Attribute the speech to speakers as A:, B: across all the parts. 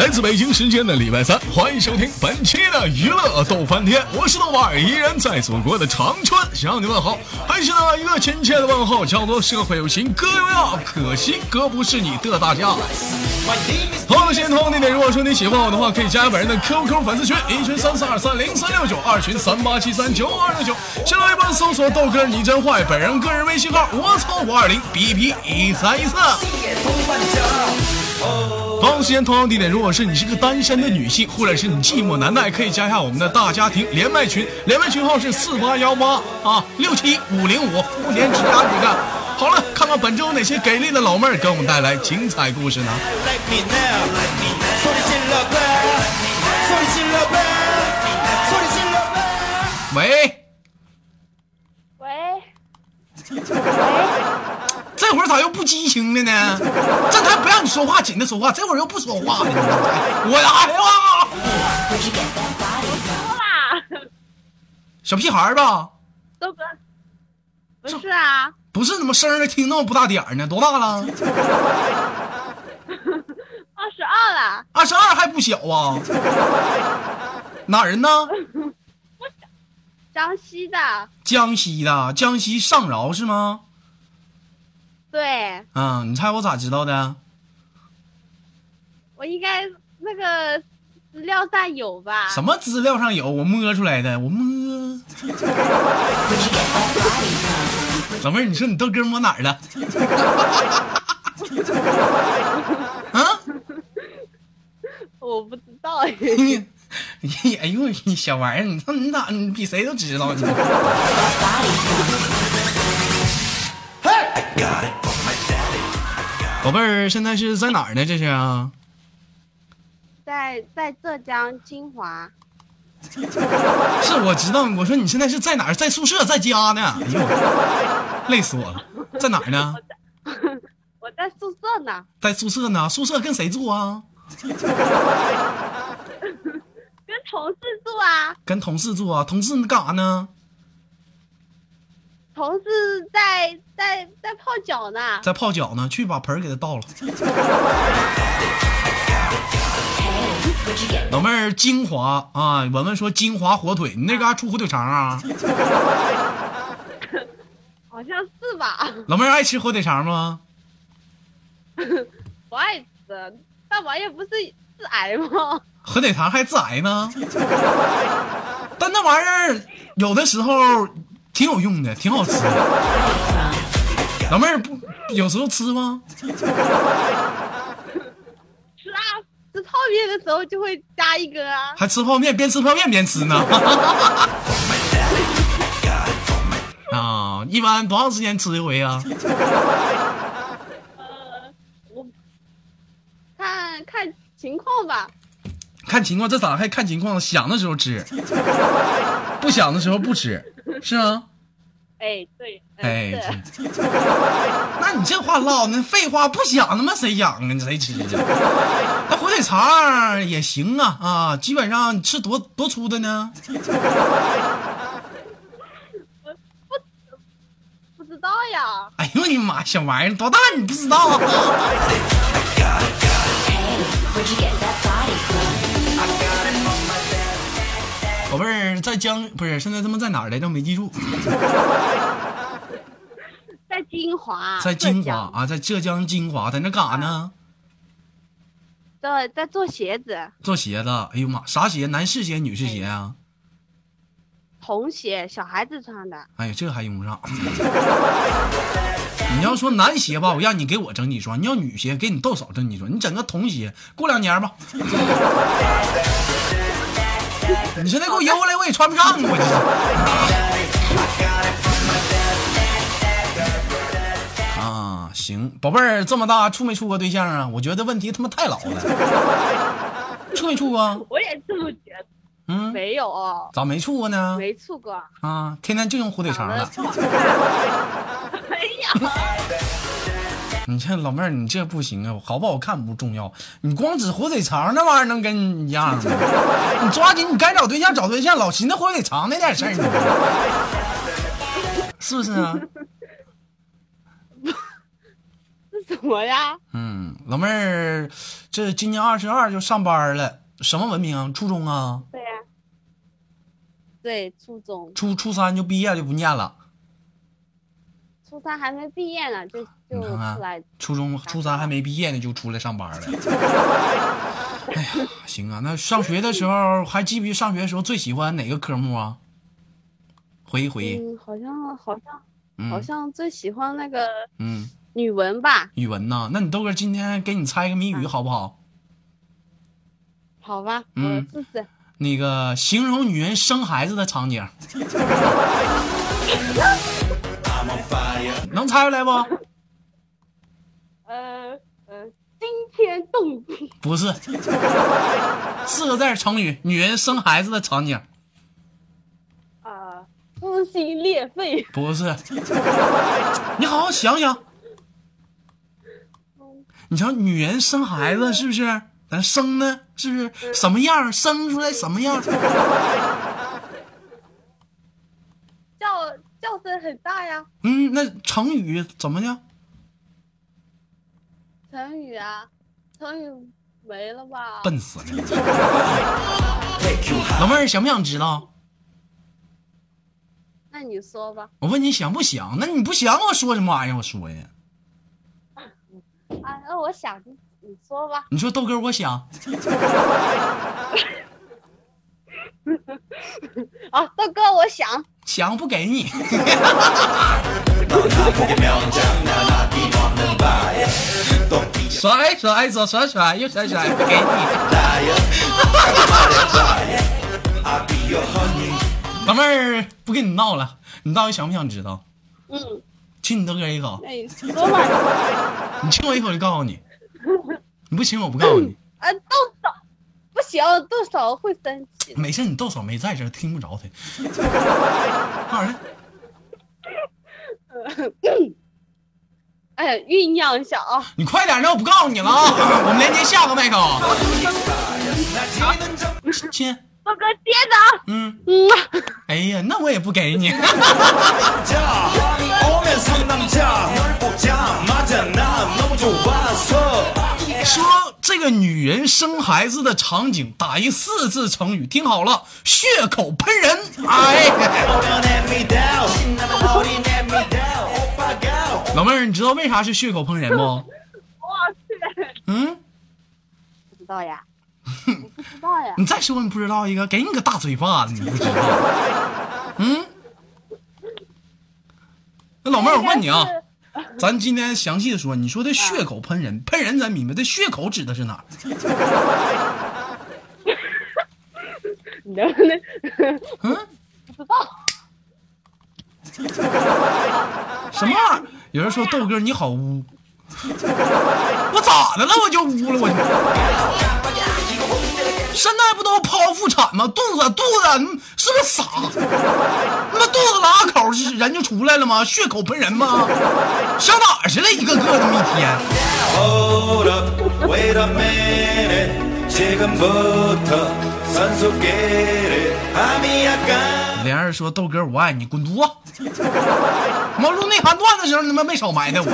A: 来自北京时间的礼拜三，欢迎收听本期的娱乐逗翻天，我是豆瓣，依然在祖国的长春向你问好，还是那一个亲切的问候，叫做社会有情哥有药，可惜哥不是你的大家。同样的时间同地点，如果说你喜欢我的话，可以加本人的 QQ 粉丝群，一群三四二三零三六九，二群三八七三九二六九，新浪微博搜索豆哥你真坏，本人个人微信号我操五二零 B B 一三一四。同样时间同样地点，如果是你是个单身的女性，或者是你寂寞难耐，可以加一下我们的大家庭连麦群，连麦群号是四八幺八啊六七五零五，目前只加几个。好了，看看本周有哪些给力的老妹儿给我们带来精彩故事呢？喂。
B: 喂，
A: 这会儿咋又不激情了呢？这台不让你说话，紧着说话，这会儿又不说话了。我来了，
B: 说啦，
A: 小屁孩儿吧？
B: 豆哥，不是啊，
A: 不是，怎么声儿听那么不大点儿呢？多大了？
B: 二十二了，
A: 二十二还不小啊？哪人呢？
B: 江西的，
A: 江西的，江西上饶是吗？
B: 对
A: 嗯，你猜我咋知道的？
B: 我应该那个资料上有吧？
A: 什么资料上有？我摸出来的，我摸。老妹儿，你说你豆哥摸哪儿了？啊？
B: 我不知道 哎，
A: 哎呦你小玩意儿，你看你咋你比谁都知道你？宝贝儿，现在是在哪儿呢？这是啊？
B: 在在浙江金华，
A: 是我知道，我说你现在是在哪儿？在宿舍，在家呢？哎呦，累死我了！在哪儿呢？
B: 我在宿舍呢，
A: 在宿舍呢？宿舍跟谁住啊？
B: 跟同事住啊，
A: 跟同事住啊？同事你干啥呢？
B: 同事在在在泡脚呢，
A: 在泡脚呢，去把盆儿给他倒了。老妹儿，金华啊，文文说金华火腿，你那嘎出火腿肠啊？
B: 好像是吧？
A: 老妹儿爱吃火腿肠吗？
B: 不爱吃，那玩意儿不是致癌吗？
A: 火腿肠还致癌呢？但那玩意儿有的时候挺有用的，挺好吃的。老妹儿不有时候吃吗？
B: 吃啊，吃泡面的时候就会加一个啊。
A: 还吃泡面，边吃泡面边吃呢。啊，一般多长时间吃一回啊？
B: 我看看情况吧。
A: 看情况，这咋还看情况？想的时候吃，不想的时候不吃，是吗？
B: 哎，对，
A: 哎 那你这话唠，那废话不想他妈谁养啊？谁吃去？那火腿肠也行啊啊，基本上你吃多多粗的呢？
B: 不知道呀。
A: 哎呦我的妈，小玩意儿多大你不知道啊？宝贝儿在江不是现在他妈在哪儿来着？没记住，
B: 在金华，
A: 在金华，啊，在浙江金华，在那干啥呢？
B: 在在做鞋子，
A: 做鞋子。哎呦妈，啥鞋？男士鞋、女士鞋啊？
B: 童鞋，小孩子穿的。
A: 哎呀，这还用不上。你要说男鞋吧，我让你给我整几双；你要女鞋，给你豆嫂整几双。你整个童鞋，过两年吧。你现在给我邮过来，我也穿不上啊！啊，行，宝贝儿，这么大处没处过对象啊？我觉得问题他妈太老了。处没处过？
B: 我也这么觉得，
A: 嗯，
B: 没有啊，
A: 咋没处过呢？
B: 没处过。
A: 啊，天天就用火腿肠了。
B: 长得不好看哎呀，
A: 你这老妹儿，你这不行啊，好不好看不重要，你光指火腿肠那玩意儿能跟你一样吗？你抓紧，你该找对象找对象，老寻思火腿肠那点事儿呢，是不是啊？
B: 什么呀？
A: 嗯，老妹儿，这今年二十二就上班了，什么文凭？初中啊？
B: 对呀、对，初中，
A: 初初三就毕业就不念了。
B: 初三还没毕业呢，就就出来。
A: 初中初三还没毕业呢，就出来上班了。哎呀，行啊，那上学的时候还记不记得上学的时候最喜欢哪个科目啊？回忆回忆。
B: 嗯，好像好像好
A: 嗯
B: 像最喜欢那个
A: 嗯，
B: 语文吧？
A: 语文呐，那你豆哥今天给你猜个谜语好不好？
B: 好吧，
A: 嗯
B: 我试试。
A: 那个形容女人生孩子的场景，能猜出来不？
B: 呃呃，惊天动地，
A: 不是，四个字儿成语，女人生孩子的场景，
B: 啊，撕心裂肺。
A: 不是。你好好想想，你瞧女人生孩子是不是？咱生呢，是不是什么样？生出来什么样？
B: 叫叫声很大呀。
A: 嗯，那成语怎么的？
B: 成语啊，成语没了吧？
A: 笨死了！老妹儿想不想知道？
B: 那你说吧。
A: 我问你想不想？那你不想我说什么玩意儿？我说呀，
B: 啊，那我想你你说吧。
A: 你说豆哥，我想。
B: 啊，豆哥，我想。
A: 想不给你，甩甩左甩甩右甩甩，不给你。老妹儿，不跟你闹了，你到底想不想知道？
B: 嗯，
A: 亲你豆哥一口，
B: 你说吧。
A: 你亲我一口就告诉你，你不亲我不告诉你。
B: 啊，动手不行，豆嫂会生气。
A: 没事，你豆嫂没在这儿，听不着他。干啥呢？
B: 哎呀，酝酿一下啊。
A: 你快点，那我不告诉你了啊！我们连接下个麦克。亲，
B: 豆哥接着啊。
A: 嗯，
B: 嗯，
A: 哎呀，那我也不给你。个女人生孩子的场景打一四字成语，听好了，血口喷人。哎，老妹儿，你知道为啥是血口喷人不？
B: 我去，
A: 嗯，
B: 不知道呀，不知道呀。
A: 你再说你不知道一个，给你个大嘴巴子，你不知道？嗯，那老妹儿，我问你啊。咱今天详细的说，你说这血口喷人，喷人咱明白，这血口指的是哪儿？
B: 你能不能
A: 嗯，
B: 不知道？
A: 什么玩意儿？有人说豆哥你好污，我咋的了？我就污了我。现在不都剖腹产吗？肚子肚子，是不是傻？他妈肚子拉口，人就出来了吗？血口喷人吗？上哪去了？一个个的，一天。莲儿说：“豆哥，我爱你。”滚犊子！我录内涵段子的时候，他妈没少埋汰我。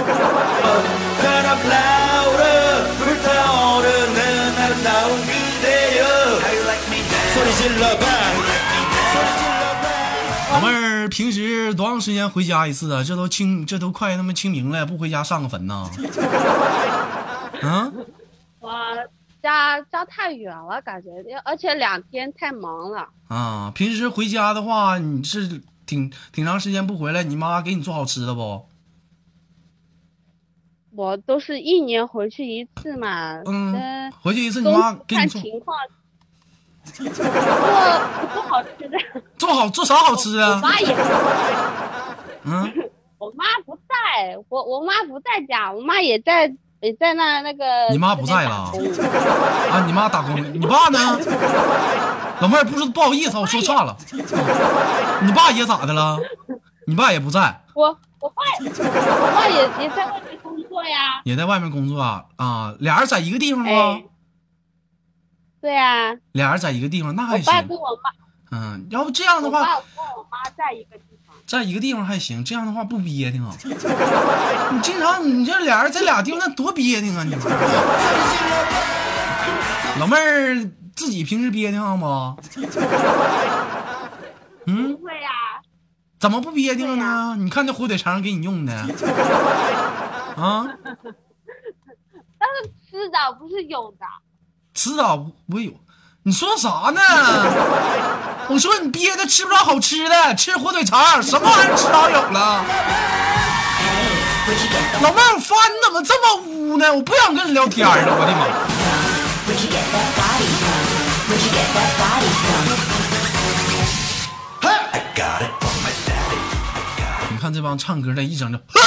A: 老妹儿，平时多长时间回家一次啊？这都清，这都快他妈清明了，不回家上个坟呢？啊？
B: 我家家太远了，感觉，而且两天太忙了。
A: 啊，平时回家的话，你是挺挺长时间不回来，你妈给你做好吃的不？
B: 我都是一年回去一次嘛，
A: 嗯
B: 呃，
A: 回去一次，你
B: 都
A: 妈给你做
B: 看情况。做做好吃的，
A: 做好做啥好吃
B: 我
A: 啊？
B: 妈也，
A: 嗯，
B: 我妈不在，我我妈不在家，我妈也在也在那那个。
A: 你妈不在了 啊，你妈打工，你爸呢？老妹儿，不是不好意思，我说岔了。你爸也咋的了？你爸也不在，
B: 我我爸我爸也也在外面工作呀。
A: 也在外面工作啊？啊，俩人在一个地方吗？
B: 哎，对呀、
A: 俩人在一个地方，那还
B: 我爸
A: 行。
B: 跟我妈，
A: 嗯，要不这样的
B: 我爸
A: 话，
B: 跟我妈在一个地方。
A: 在一个地方还行，这样的话不憋挺啊。你经常你这俩人在俩地方那多憋挺啊，你们。老妹儿自己平时憋挺吗？嗯
B: 不，会呀、
A: 怎么不憋挺呢？你看那火腿肠给你用的啊，
B: 但是吃的不是有的。
A: 吃的我有。你说啥呢？我说你憋的吃不着好吃的，吃火腿肠，什么玩意儿迟早有了。老妹儿，我发现你怎么这么污呢？我不想跟你聊天了，我的妈.你看这帮唱歌的，一整就，哼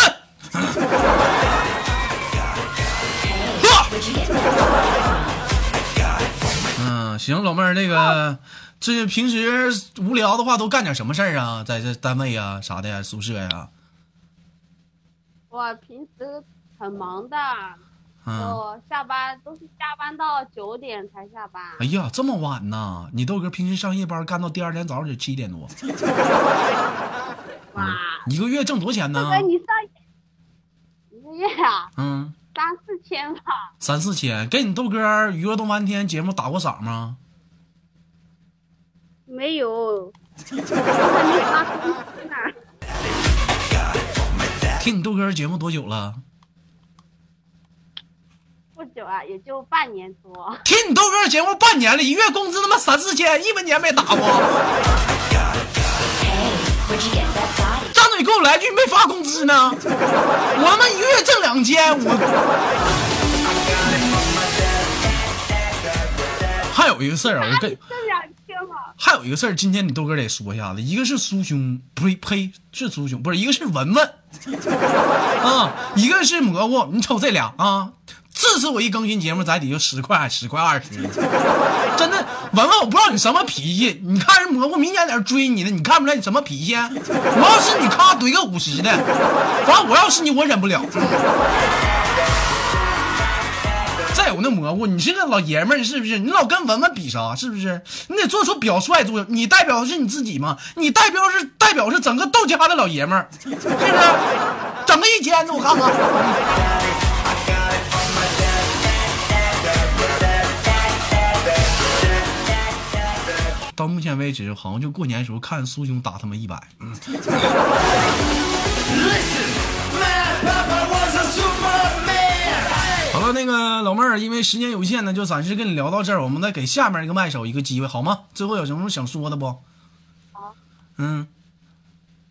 A: 嗯，行，老妹儿，那个，这平时无聊的话都干点什么事儿啊？在这单位啊啥的呀，宿舍呀、
B: 我平时很忙的，
A: 嗯，
B: 我下班都是加班到九点才下班。
A: 哎呀，这么晚呢？你豆哥平时上夜班干到第二天早上得七点多，
B: 哇，
A: 一个月挣多少钱呢
B: 这个？你上月啊，
A: 嗯，
B: 三四千吧。
A: 三四千。给你豆哥娱乐动漫天节目打过赏吗？
B: 没有。
A: 听你豆哥节目多久了？
B: 不久啊，也就半年多。
A: 听你豆哥节目半年了，一月工资他妈三四千，一分钱没打过。张嘴给我来句没发工资呢？我们一个月挣两千，我。还有一个事儿啊，我跟还有一个事儿，今天你豆哥得说一下子，一个是苏兄，呸呸，是苏兄，不是一个是文文，啊，一个是蘑菇，你瞅这俩啊，这次我一更新节目，在底下十块、十块、二十，真的，文文，我不知道你什么脾气，你看人蘑菇明显在这追你呢，你看不出来你什么脾气？我要是你，咔怼个五十的，反正我要是你，我忍不了。再有那蘑菇，你是个老爷们儿是不是？你老跟文文比啥？是不是？你得做出表率作用。你代表的是你自己吗？你代表是代表是整个豆家的老爷们儿，是不是？整个一千的，我看看。到目前为止，好像就过年时候看苏兄打他们一百.好了，那个老妹儿，因为时间有限呢，就暂时跟你聊到这儿。我们再给下面一个麦手一个机会，好吗？最后有什么想说的不？
B: 好，
A: 嗯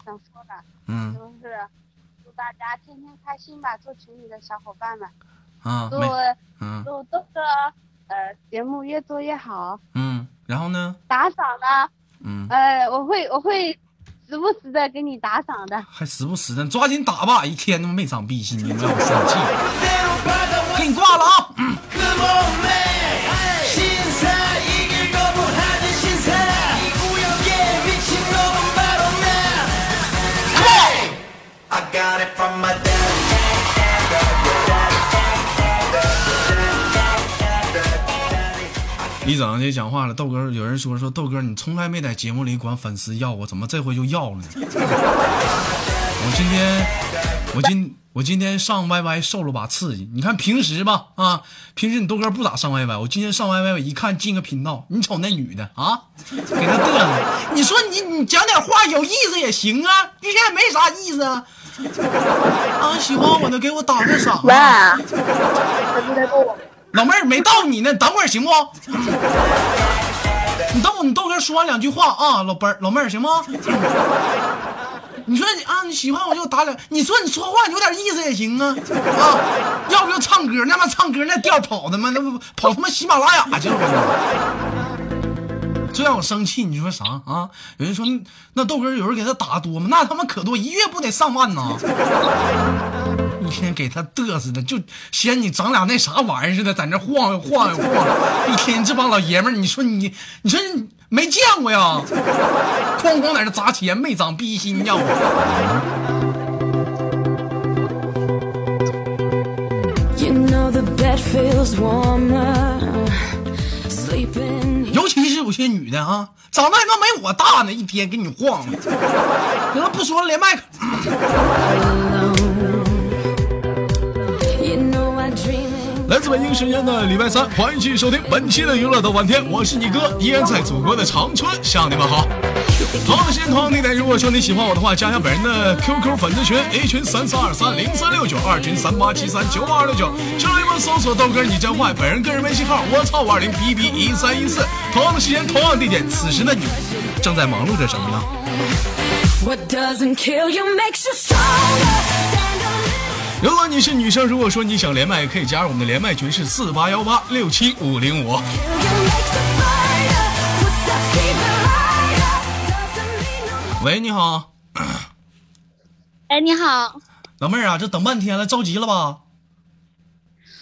B: 想说的
A: 嗯
B: 就是祝大家天天开心吧，做群里的小伙伴们，
A: 啊，
B: 祝祝豆哥呃节目越做越好。
A: 嗯，然后呢？
B: 打赏呢，
A: 嗯，
B: 呃，我会我会时不时的给你打赏的。
A: 还时不时的，抓紧打吧！一天都没长逼心，你们让我生气。一整就讲话了，豆哥有人说说豆哥，你从来没在节目里管粉丝要过，怎么这回就要了呢？我今天，我今我今天上 YY 受了把刺激。你看平时吧，啊，平时你豆哥不咋上 YY，我今天上 YY，我一看进个频道，你瞅那女的啊，给她嘚瑟。你说你你讲点话有意思也行啊，你现在没啥意思啊。啊，喜欢我的给我打个赏、
B: 喂，
A: 啊。
B: 这不在跟我
A: 老妹儿没到你呢，等会儿行不？你等我，你豆哥说完两句话啊，老伴儿老妹儿行吗？你说你啊，你喜欢我就打两，你说你说话有点意思也行啊啊，要不就唱歌，那妈唱歌那调跑他妈那不跑他妈喜马拉雅去了吗？最让我生气，你说啥啊？有人说那豆哥有人给他打多吗？那他妈可多，一月不得上万呢！一天给他嘚瑟的，就嫌你长俩那啥玩意儿似的，在那晃悠晃悠晃悠。一天这帮老爷们儿，你说你，你说你没见过呀？哐哐在这砸钱，没长逼心呀！尤其是有些女的啊，长得还能没我大呢，一天给你晃的。行了，不说了，连麦。来自北京时间的礼拜三，欢迎继续收听本期的娱乐豆瓣天，我是你哥，依然在祖国的长春向你们好。同样的时间，同样地点，如果说你喜欢我的话，加一下本人的 QQ 粉丝群，A 群三四二三零三六九，二群三八七三九五二六九，这里面搜索豆哥你真坏，本人个人微信号我操五二零 B B 一三一四。同样的时间，同样地点，此时的你正在忙碌着什么呢
C: ？What doesn't kill you makes you stronger.
A: 如果你是女生，如果说你想连麦，可以加入我们的连麦群是四八幺八六七五零五。喂，你好，
B: 哎，你好，
A: 老妹儿啊，这等半天了，着急了吧？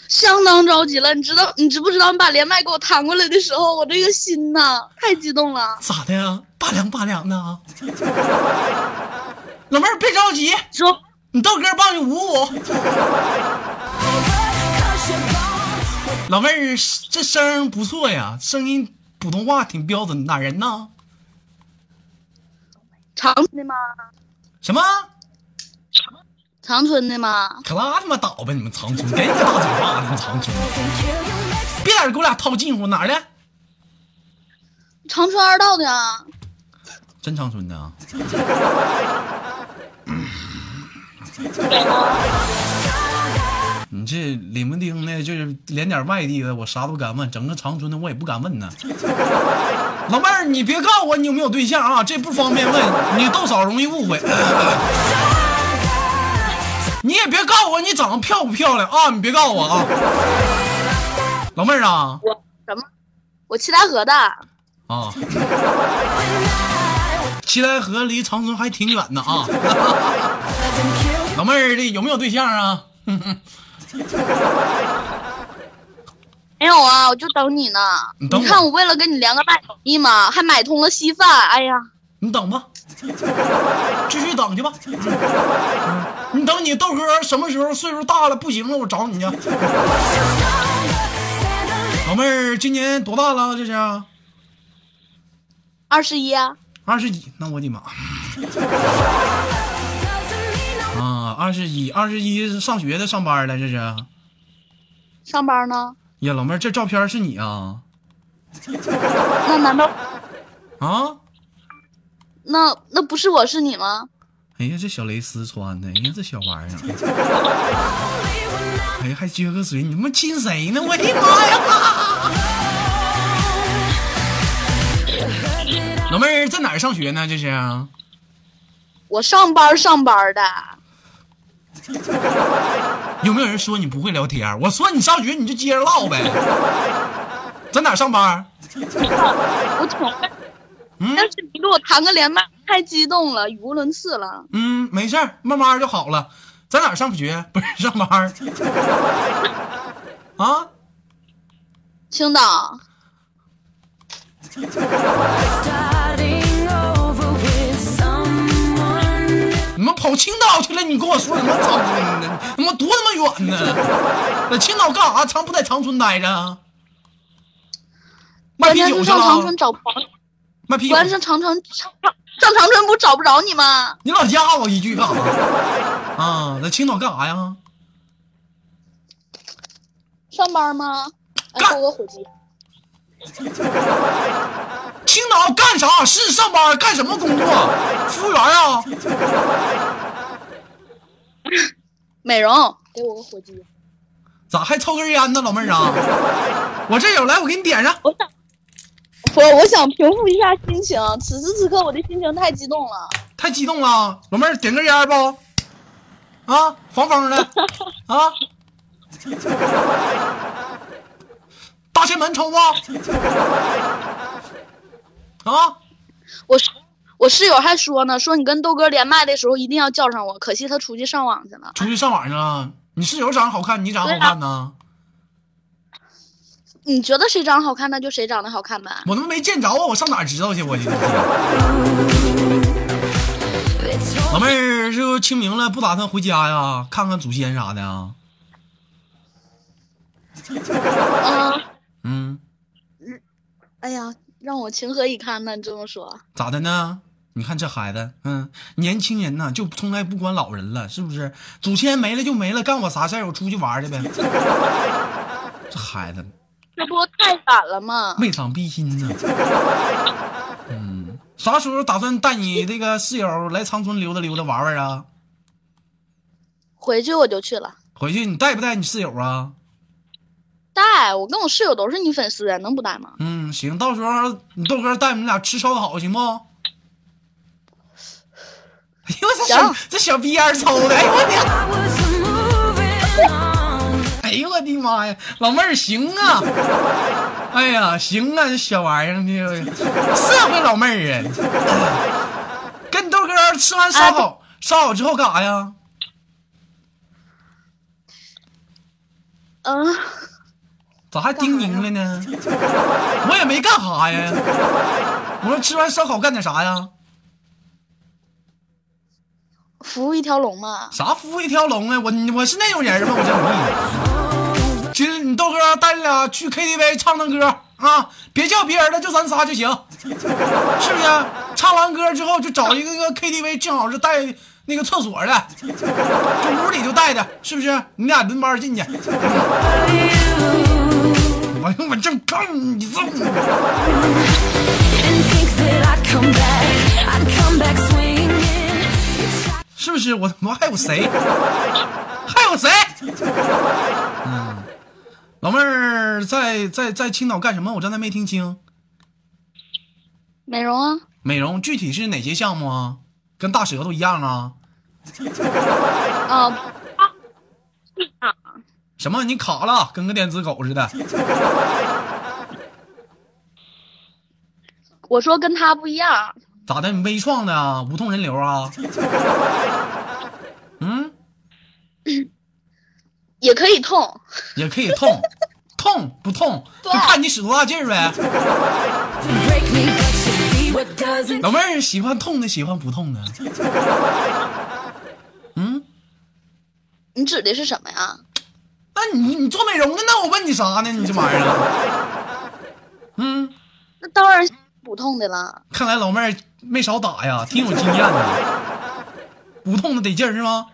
D: 相当着急了，你知道你知不知道你把连麦给我弹过来的时候，我这个心呐，太激动了。
A: 咋的呀？拔凉拔凉的啊。老妹儿别着急，
D: 说
A: 你豆哥帮你捂捂。老妹儿这声儿不错呀，声音普通话挺标准，哪人呢？
D: 长春的吗？
A: 什么？
D: 长春的吗？
A: 可拉他妈倒吧！你们长春，给你个大嘴巴子！你们长春别在这给我俩套近乎，哪儿的？
D: 长春二道的啊。
A: 真长春的啊？你这领不丁的，就是连点外地的，我啥都不敢问；整个长春的，我也不敢问呢。老妹儿，你别告诉我你有没有对象啊，这不方便问，你豆嫂容易误会。你也别告诉我你长得漂不漂亮啊，你别告诉我啊。老妹儿啊
D: 我什么？我七台河的。
A: 啊，七台河离长春还挺远的啊。老妹儿这有没有对象啊？
D: 没有啊，我就等你呢。
A: 你等我
D: 看我为了跟你连个麦手艺嘛，还买通了稀饭。哎呀，
A: 你等吧，继续等去吧。嗯你等你豆哥什么时候岁数大了不行了，我找你去。老妹儿今年多大了？这是
D: 二十一啊。
A: 二十几？那我的妈！啊，二十一，二十一上学的，上班了，这是。
D: 上班呢？
A: 呀，老妹儿，这照片是你啊？
D: 那难道
A: 啊？
D: 那那不是我是你吗？
A: 哎呀，这小蕾丝穿的，哎呀，这小玩意儿，哎呀，还撅个嘴，你他妈亲谁呢？我的妈呀！老妹儿在哪儿上学呢？这是？
D: 我上班上班的。
A: 有没有人说你不会聊天？我说你上学你就接着唠呗。在哪儿上班？
D: 我挺，
A: 嗯
D: 但是你给我弹个连麦，太激动了，语无伦次了。
A: 嗯，没事儿，慢慢就好了。在哪儿上学？不是上班？啊？
D: 青岛，
A: 你们跑青岛去了？你跟我说什么长春呢？他妈多他妈远呢！在青岛干啥？长不在长春待着啊？卖啤酒去
D: 了上长春？找朋友，
A: 卖啤酒？
D: 关键是长春上上长春不找不着你吗？
A: 你老加我一句干啥？啊，在青岛干啥呀？
D: 上班吗？哎，
A: 干
D: 给我个火鸡。
A: 青岛干啥？是上班干什么工作？服务员啊？
D: 美容，给我个火机。
A: 咋还抽根烟呢，老妹儿啊？我这有，来，我给你点上。
D: 我想，我我想平复一下心情。此时此刻，我的心情太激动了。
A: 太激动了，老妹儿点根烟不？啊，防风的啊。大前门抽不？啊，
D: 我室我室友还说呢，说你跟豆哥连麦的时候一定要叫上我，可惜他出去上网去了。
A: 出去上网去了。你室友长得好看，你长得好看呢？
D: 你觉得谁长得好看，那就谁长得好看呗。
A: 我他妈没见着啊，我上哪知道去？我这老妹儿，这不清明了，不打算回家呀？看看祖先啥的啊？
D: 嗯，
A: 嗯嗯，
D: 哎呀，让我情何以堪呢？你这么说，
A: 咋的呢？你看这孩子，嗯，年轻人呐，就从来不管老人了，是不是？祖先没了就没了，干我啥事儿？我出去玩去呗。这孩子
D: 这不太远了吗？
A: 没长逼心呢。嗯，啥时候打算带你这个室友来长春溜达溜达玩玩啊？
D: 回去我就去了。
A: 回去你带不带你室友啊？
D: 带我跟我室友都是你粉丝，能不带吗？
A: 嗯，行，到时候你豆哥带你们俩吃烧烤行不？哎呦，这小这小逼烟抽的，哎呦我的妈呀，老妹儿行啊！哎呀，行啊，这小玩意儿的，社会老妹儿啊！跟你豆哥吃完烧烤，烧烤之后干啥呀？
D: 嗯、
A: 咋还叮咛了呢？我也没干啥呀。我说吃完烧烤干点啥呀？
D: 服务一条龙嘛。
A: 啥服务一条龙啊？我我是那种人吗？我这不今儿你豆哥带你俩去 KTV 唱唱歌啊，别叫别人了，就咱仨就行，是不是？唱完歌之后就找一个个 KTV，正好是带那个厕所的，就屋里就带的，是不是？你俩轮班进去。我我正看你这么。
C: And think that I'd come back, I'd come back swinging.
A: 是不是？我我还有谁？还有谁？嗯，老妹儿在在在青岛干什么？我刚才没听清。
D: 美容啊，
A: 美容具体是哪些项目啊？跟大舌头一样啊？
D: 啊，
A: 什么？你卡了，跟个电子狗似的。
D: 我说跟他不一样，
A: 咋的？你微创的啊？无痛人流啊？嗯，
D: 也可以痛。
A: 也可以痛，痛不痛就看你使多大劲儿呗。老妹儿喜欢痛的，喜欢不痛的。嗯，
D: 你指的是什么呀？
A: 那你你做美容的，那我问你啥呢？你这玩意儿，嗯，
D: 那当然不痛的了。
A: 看来老妹儿没少打呀，挺有经验的。不痛的得劲儿是吗？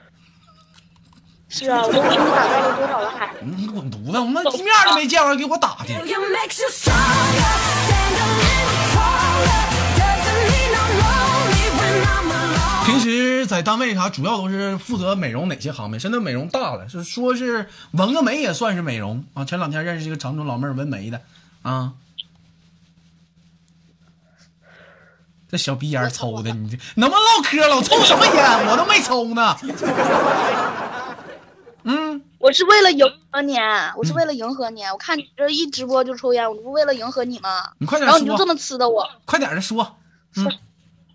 D: 是啊，我都为你打造了多少个海。
A: 你滚犊子！我们地面都没见过，给我打的。平时在单位啥，主要都是负责美容哪些行业？现在美容大了，是说是纹个眉也算是美容啊。前两天认识一个长春老妹儿纹眉的啊，这小鼻烟抽的，你这能不能唠嗑？老抽什么烟？我都没抽呢。嗯，
D: 我是为了迎合你，我是为了迎合你。我看你这一直播就抽烟，我这不为了迎合你吗？
A: 你快点说，
D: 然后你就这么呲的我，
A: 快点的说。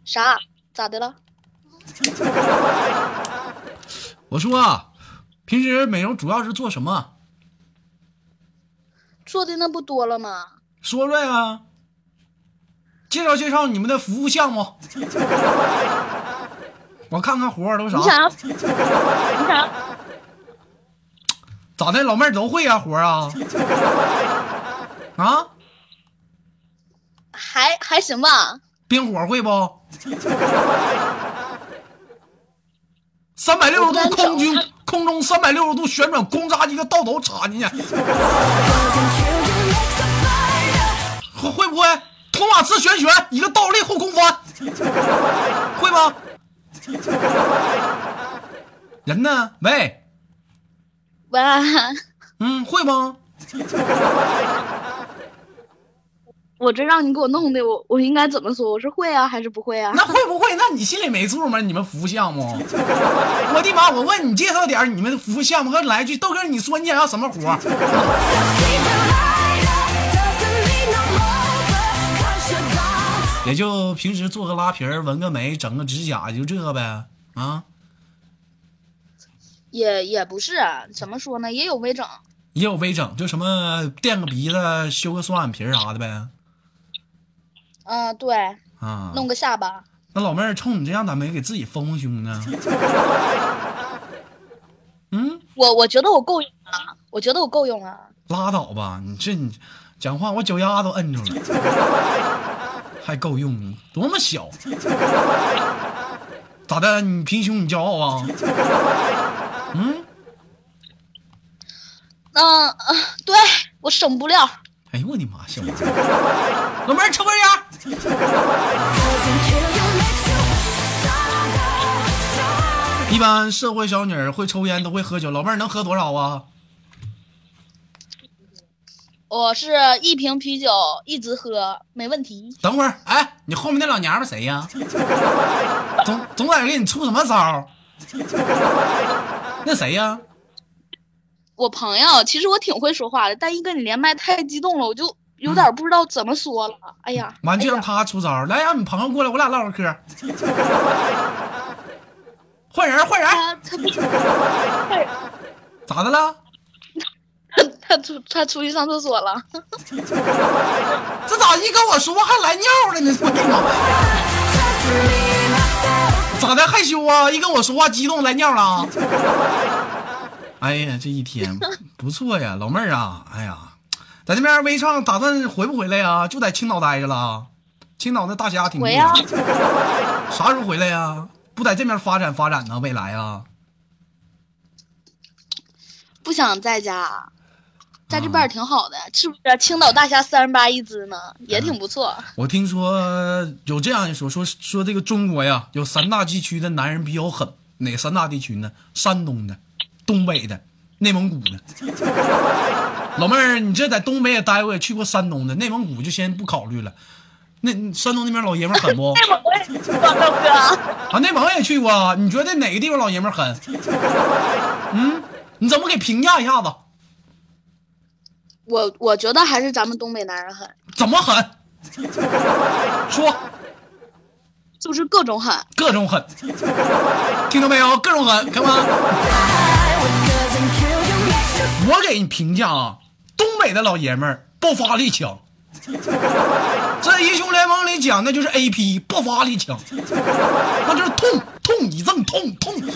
D: 啥？咋的了？
A: 我说啊，平时美容主要是做什么？
D: 做的那不多了吗？
A: 说说呀，介绍介绍你们的服务项目。我看看活儿都啥
D: 你？想要？你想？
A: 咋的？老妹儿都会啊活儿啊？啊，
D: 还还行吧？
A: 冰火会不？三百六十度空军空中三百六十度旋转，咣嚓一个倒头插进去.会会不会？托马斯旋旋，一个倒立后空翻，会吗？人呢？喂，
D: 喂，
A: 嗯，会吗？
D: 我这让你给我弄的，我我应该怎么说？我是会啊，还是不会啊？
A: 那会不会？那你心里没数吗？你们服务项目？我的妈！我问你介绍点你们的服务项目，和来一句豆哥，你说你想要什么活.也就平时做个拉皮儿、纹个眉、整个指甲，就这个呗啊。
D: 也也不是，怎么说呢？也有微整。
A: 也有微整，就什么垫个鼻子、修个双眼皮儿啥的呗
D: 嗯、对，
A: 啊。
D: 弄个下巴。
A: 那老妹儿冲你这样，咋没给自己丰丰胸呢？嗯，
D: 我我觉得我够用啊，我觉得我够用啊。
A: 拉倒吧，你这你讲话我脚丫都摁住了，还够用，多么小？咋的？你平胸你骄傲啊？嗯，
D: 嗯、呃对我省不了。
A: 哎呦我的妈，小玩意儿，老妹儿抽根烟。一般社会小女儿会抽烟，都会喝酒。老妹儿能喝多少啊？
D: 我是一瓶啤酒一直喝，没问题。
A: 等会儿，哎，你后面那老娘们谁呀？总总在给你出什么招？那谁呀？
D: 我朋友，其实我挺会说话的，但一跟你连麦太激动了，我就有点不知道怎么说了。哎呀，
A: 完就让他出招儿，来让你朋友过来，我俩唠会嗑。换人，换人，咋的了？
D: 他出他出去上厕所了。
A: 这咋一跟我说话还来尿了呢？我的妈.咋的害羞啊？一跟我说话激动来尿了？哎呀，这一天不错呀，老妹儿啊！哎呀，在那边微唱打算回不回来呀？就在青岛待着了。青岛那大家庭地
D: 回呀
A: 啥时候回来呀？不在这边发展发展呢？未来啊？
D: 不想在家，在这边儿挺好的，是不是？青岛大虾三十八一只呢，也挺不错。
A: 我听说有这样一说，说说这个中国呀，有三大地区的男人比较狠，哪三大地区呢？山东的、东北的、内蒙古的。老妹儿，你这在东北也待过，也去过山东的，内蒙古就先不考虑了。那山东那边老爷们狠不？
D: 内蒙我也去过，豆哥。
A: 啊，内蒙也去过啊。你觉得哪个地方老爷们狠？嗯，你怎么给评价一下子？
D: 我我觉得还是咱们东北男人狠，
A: 怎么狠？说
D: 就是各种狠。
A: 各种狠，听到没有？各种狠，看吗我给你评价啊，东北的老爷们儿爆发力强，在英雄联盟里讲那就是 AP 爆发力强，那就是痛痛一阵痛痛痛，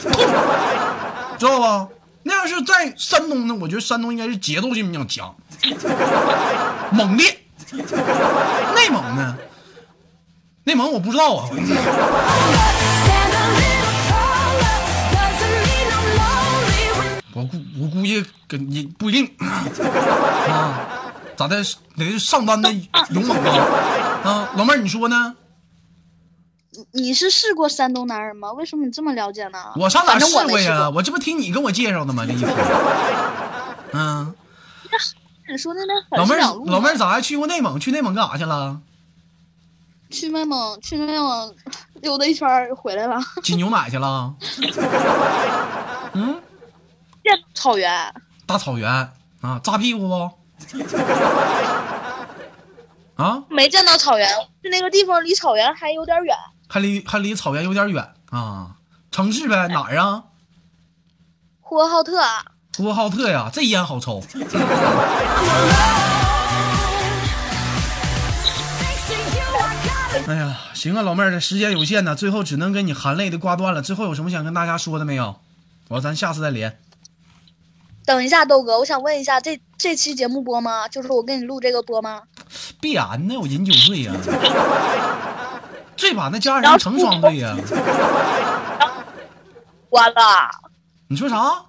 A: 知道吧？那要是在山东呢，我觉得山东应该是节奏性比较强，猛烈。内蒙呢？内蒙我不知道啊，我估我估计跟你不一定 啊，咋的？得上单的勇猛啊！啊，老妹儿，你说呢？
D: 你是试过山东男人吗？为什么你这么了解呢？
A: 我上哪试过呀？我这不听你跟我介绍的吗？这意思，嗯，
D: 你说那那
A: 老妹儿老妹儿咋还去过内蒙？去内蒙干啥去了？
D: 去内蒙去内蒙溜达一圈儿回来了，
A: 挤牛奶去了？嗯，
D: 见草原。
A: 大草原啊，扎屁股不？啊，
D: 没见到草原，是那个地方离草原还有点远。
A: 还离还离草原有点远啊。城市呗，哪儿啊？
D: 呼和浩特，
A: 呼和浩特呀，这烟好抽。哎呀，行啊，老妹儿，这时间有限呢，最后只能跟你含泪的挂断了。最后有什么想跟大家说的没有？我咱下次再连。
D: 等一下，豆哥，我想问一下，这这期节目播吗？就是我给你录这个播吗？
A: 必然的，我饮酒醉呀、醉把那家人成双对呀、
D: 完了，
A: 你说啥？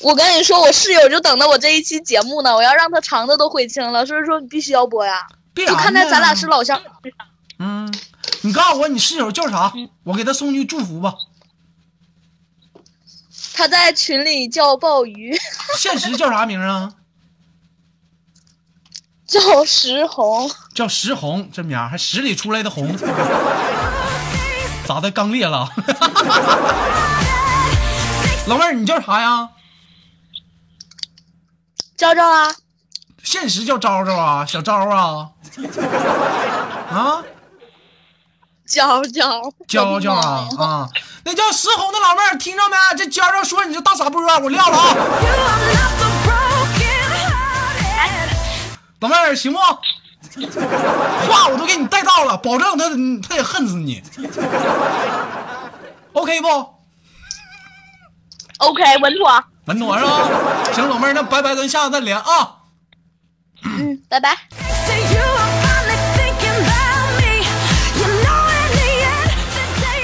D: 我跟你说，我室友就等着我这一期节目呢，我要让他肠子都悔青了，所以说你必须要播呀。
A: 必然。
D: 就看在咱俩是老乡，
A: 嗯，你告诉我你室友叫啥？我给他送句祝福吧。
D: 他在群里叫鲍鱼，
A: 现实叫啥名啊？
D: 叫石红，
A: 叫石红，这名儿还十里出来的红，咋的？刚裂了？老妹儿，你叫啥呀？
D: 昭昭啊，
A: 现实叫昭昭啊，小昭啊，啊，
D: 娇娇，
A: 娇娇啊啊，那叫石红的老妹儿，听着没？这娇娇说你这大傻波，我撂了啊.老妹儿行不？话我都给你带到了，保证他他也恨死你。OK 不
D: ？OK，稳妥。
A: 稳妥是吧？行，老妹儿，那拜拜，咱下次再连啊。
D: 嗯，拜拜。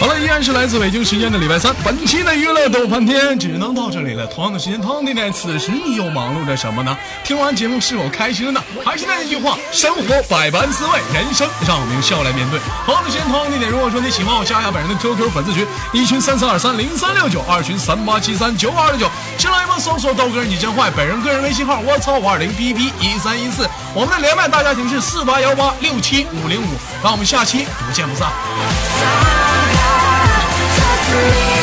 A: 好了，依然是来自北京时间的礼拜三，本期的娱乐逗翻天只能到这里了。同样的时间，同样的地点，此时你又忙碌着什么呢？听完节目是否开心呢？还是那句话，生活百般滋味，人生让我们用笑来面对。同样的时间，同样的地点，如果说你喜欢我，加一下本人的 QQ 粉丝群，一群三三二三零三六九，二群三八七三九二六九，新浪微博搜索豆哥你真坏，本人个人微信号我操五二零 B B 一三一四，我们的连麦大家庭是四八幺八六七五零五，让我们下期不见不散。
C: Thank you.